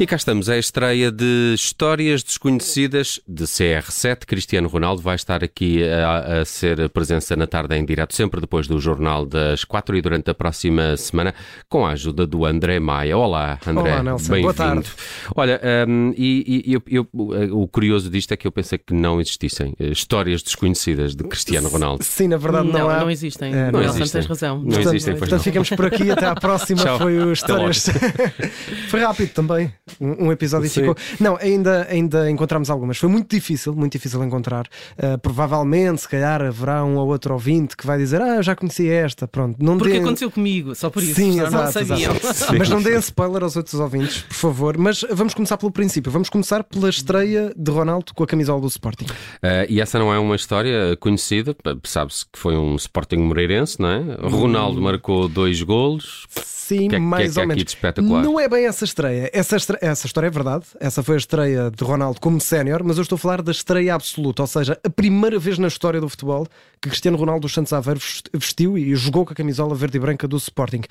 E cá estamos, é a estreia de Histórias Desconhecidas de CR7. Cristiano Ronaldo vai estar aqui a, a, ser presença na tarde em direto, sempre depois do Jornal das Quatro e durante a próxima semana, com a ajuda do André Maia. Olá, André. Olá, Nelson. Boa tarde. Olha, um, e, e eu, eu, o curioso disto é que eu pensei que não existissem eh, histórias desconhecidas de Cristiano Ronaldo. Sim, na verdade não, não há. Não existem. É, não, não existem. tens razão. Não portanto, existem, Portanto, não. ficamos por aqui. Até à próxima. Foi o Histórias. Foi rápido também. Um, um episódio Sim. ficou. Não, ainda, ainda encontramos algumas. Foi muito difícil, muito difícil encontrar. Uh, provavelmente, se calhar, haverá um ou outro ouvinte que vai dizer: Ah, eu já conheci esta. Pronto, não Porque dê... aconteceu comigo, só por isso. Sim, não exato, sabiam. exato. Mas não deem spoiler aos outros ouvintes, por favor. Mas vamos começar pelo princípio. Vamos começar pela estreia de Ronaldo com a camisola do Sporting. Uh, e essa não é uma história conhecida, sabe-se que foi um Sporting Moreirense, não é? Ronaldo marcou dois golos. Sim, que é, mais que é, ou que é aqui menos. de espetacular? Não é bem essa estreia. Essa, estre... essa história é verdade. Essa foi a estreia de Ronaldo como sénior, mas eu estou a falar da estreia absoluta, ou seja, a primeira vez na história do futebol que Cristiano Ronaldo dos Santos Aveiro vestiu e jogou com a camisola verde e branca do Sporting.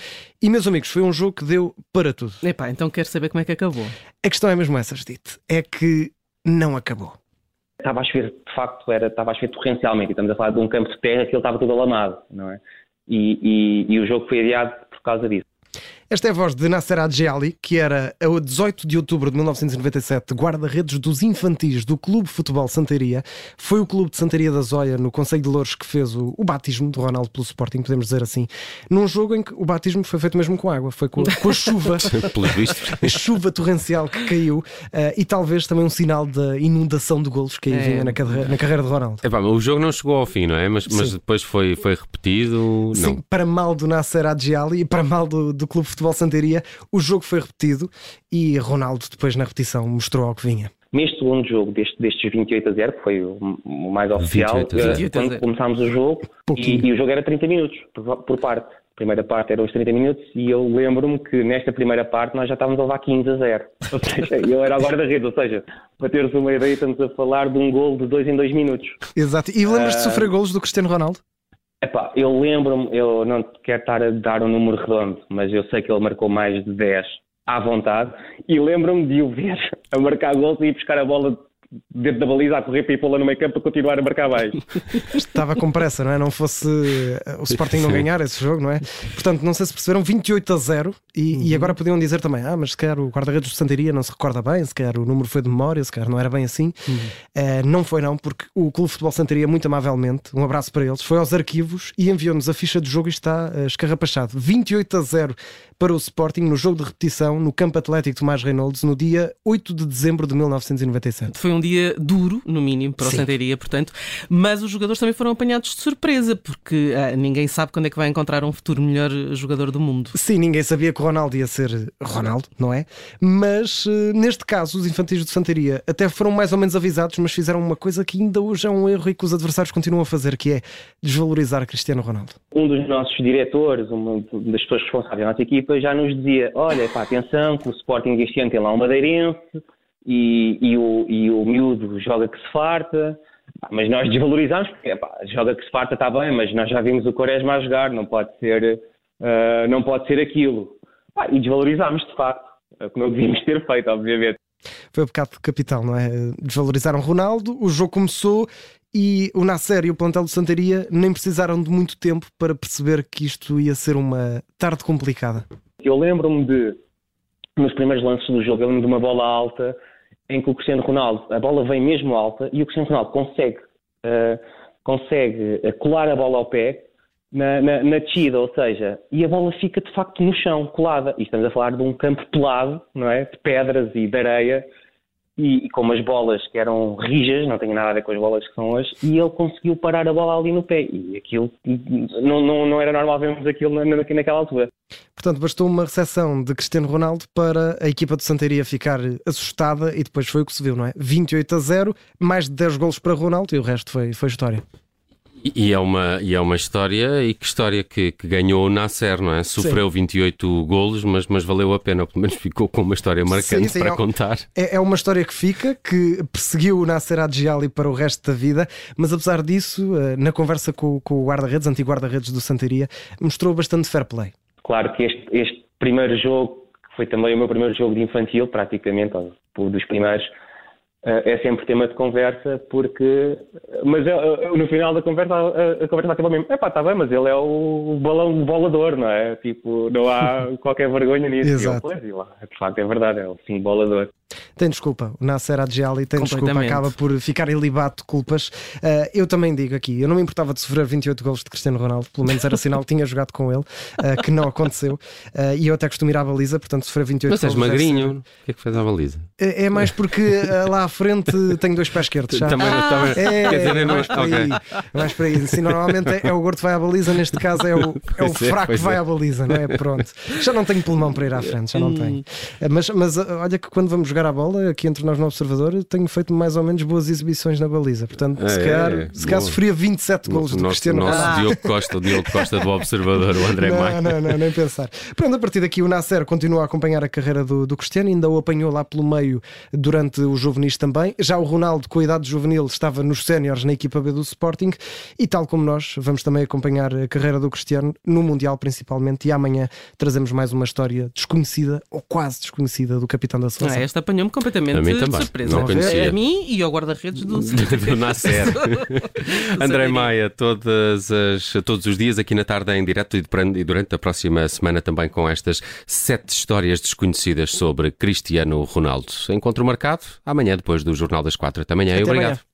E, meus amigos, foi um jogo que deu para tudo. Epá, então quero saber como é que acabou. A questão é mesmo essa, Judite. É que não acabou. Estava a chover, de facto, era, estava a chover torrencialmente. E estamos a falar de um campo de terra que ele estava todo alamado, não é? E, e, e o jogo foi adiado por causa disso. Esta é a voz de Nasser Adjali, que era a 18 de outubro de 1997 guarda-redes dos infantis do Clube Futebol Santaria. Foi o Clube de Santaria da Zóia, no Conselho de Louros, que fez o, o batismo de Ronaldo pelo Sporting, podemos dizer assim, num jogo em que o batismo foi feito mesmo com água, foi com, com a chuva, a chuva torrencial que caiu uh, e talvez também um sinal da inundação de golos que aí É. vinha na, carreira, na carreira de Ronaldo. Epá, o jogo não chegou ao fim, não é? Mas, mas depois foi, foi repetido. Sim, Não. para mal do Nasser Adjali e para mal do, do Clube Futebol Santaria, o jogo foi repetido e Ronaldo depois na repetição mostrou ao que vinha. Neste segundo jogo, deste, destes 28 a 0, que foi o, mais oficial, 28 a 0. eh, 28 a quando 0. começámos o jogo, e, e o jogo era 30 minutos, por, por parte. A primeira parte eram os 30 minutos e eu lembro-me que nesta primeira parte nós já estávamos a levar 15 a 0. Ou seja, eu era agora da rede, ou seja, para teres uma ideia, estamos a falar de um gol de 2 em 2 minutos. Exato. E lembras-te de Ah. sofrer golos do Cristiano Ronaldo? Epá, eu lembro-me, eu não quero estar a dar um número redondo, mas eu sei que ele marcou mais de 10 à vontade e lembro-me de o ver a marcar gols e ir buscar a bola dentro da baliza a correr para ir pô-la no meio campo para continuar a marcar mais. Estava com pressa, não é? Não fosse eh, o Sporting não ganhar esse jogo, não é? Portanto, não sei se perceberam, 28 a 0 e, Uhum. e agora podiam dizer também, ah, mas se calhar o guarda-redes de Santaria não se recorda bem, se calhar o número foi de memória, se calhar não era bem assim. Uhum. Eh, não foi não, porque o Clube de Futebol Santaria, muito amavelmente, um abraço para eles, foi aos arquivos e enviou-nos a ficha de jogo e está eh, escarrapachado. 28 a 0 para o Sporting no jogo de repetição no Campo Atlético Tomás Reynolds no dia 8 de dezembro de 1997. Foi um dia duro, no mínimo, para o Sim. Santaria, portanto, mas os jogadores também foram apanhados de surpresa, porque ah, ninguém sabe quando é que vai encontrar um futuro melhor jogador do mundo. Sim, ninguém sabia que o Ronaldo ia ser Ronaldo, não é? Mas eh, neste caso, os infantis de Santaria até foram mais ou menos avisados, mas fizeram uma coisa que ainda hoje é um erro e que os adversários continuam a fazer, que é desvalorizar Cristiano Ronaldo. Um dos nossos diretores, uma das pessoas responsáveis da nossa equipa, já nos dizia: olha, pá, atenção, que o Sporting este ano tem lá um madeirense e, e, o, e o miúdo joga que se farta. Mas nós desvalorizamos, porque pá, joga que se farta está bem, mas nós já vimos o Quaresma a jogar, não pode ser, ah, não pode ser aquilo. E desvalorizámos de facto, é como eu devíamos ter feito, obviamente. Foi o pecado capital, não é? Desvalorizaram Ronaldo, o jogo começou e o Nasser e o plantel de Santaria nem precisaram de muito tempo para perceber que isto ia ser uma tarde complicada. Eu lembro-me de, nos primeiros lances do jogo, eu lembro de uma bola alta em que o Cristiano Ronaldo, a bola vem mesmo alta e o Cristiano Ronaldo consegue, eh, consegue eh, colar a bola ao pé na, na, ou seja, e a bola fica de facto no chão, colada. E estamos a falar de um campo pelado, não é? De pedras e de areia. E, e com umas bolas que eram rijas, não tem nada a ver com as bolas que são hoje, e ele conseguiu parar a bola ali no pé. E aquilo, não, não, não era normal vermos aquilo na, naquela altura. Portanto, bastou uma recepção de Cristiano Ronaldo para a equipa de Santaria ficar assustada e depois foi o que se viu, não é? 28 a 0, mais de 10 golos para Ronaldo e o resto foi, foi história. E, é uma, e é uma história, e que história que, que ganhou o Nasser, não é? Sofreu 28 golos, mas, mas valeu a pena, ou pelo menos ficou com uma história marcante Sim, sim, para é um- contar. É, é uma história que fica, que perseguiu o Nasser Adjali para o resto da vida, mas apesar disso, eh, na conversa com, com o guarda-redes, antigo guarda-redes do Santaria, mostrou bastante fair play. Claro que este, este primeiro jogo foi também o meu primeiro jogo de infantil, praticamente, ou dos primeiros. Uh, é sempre tema de conversa, porque. Mas uh, no final da conversa, a, a conversa acaba mesmo. Epá, está bem, mas ele é o balão bolador, não é? Tipo, não há qualquer vergonha nisso. Exato. E eu, pois, e lá, de facto, é verdade, é o sim bolador. Tem desculpa, o Nasser Adjali tem desculpa, acaba por ficar ilibado de culpas. Uh, eu também digo aqui, eu não me importava de sofrer 28 gols de Cristiano Ronaldo, pelo menos era sinal que tinha jogado com ele, uh, que não aconteceu. Uh, e eu até costumo ir à baliza, portanto, sofrer 28 Mas gols. Mas és magrinho, ser... o que é que fez à baliza? É, é mais porque lá à frente tenho dois pés esquerdos. Já. Também, ah, também. É, Quer dizer, é mais, por aí, okay. mais aí. Assim, normalmente é, é, o gordo que vai à baliza, neste caso é o, é o é, fraco que vai à baliza, não é? Pronto. Já não tenho pulmão para ir à frente, já não tenho. Mas, mas olha que quando vamos jogar a bola, aqui entre nós no Observador, tenho feito mais ou menos boas exibições na baliza. Portanto, é, se calhar, é, se calhar sofria 27 golos do Cristiano Ronaldo. Nosso Diogo Costa, o Diogo Costa do Observador, o André não, Maia. Não, não, nem pensar. Pronto, a partir daqui o Nasser continua a acompanhar a carreira do, do Cristiano, ainda o apanhou lá pelo meio durante o juvenis também. Já o Ronaldo, com a idade juvenil, estava nos séniores na equipa B do Sporting e, tal como nós, vamos também acompanhar a carreira do Cristiano no Mundial principalmente. E amanhã trazemos mais uma história desconhecida ou quase desconhecida do capitão da seleção. Ah, esta apanhou-me completamente de surpresa. Não conhecia. A mim e ao guarda-redes do, do Nasser. André Maia, todas as, todos os dias aqui na tarde em direto e durante a próxima semana também com estas sete histórias desconhecidas sobre Cristiano Ronaldo. Encontro marcado amanhã depois do Jornal das Quatro. Até amanhã Até obrigado. Amanhã.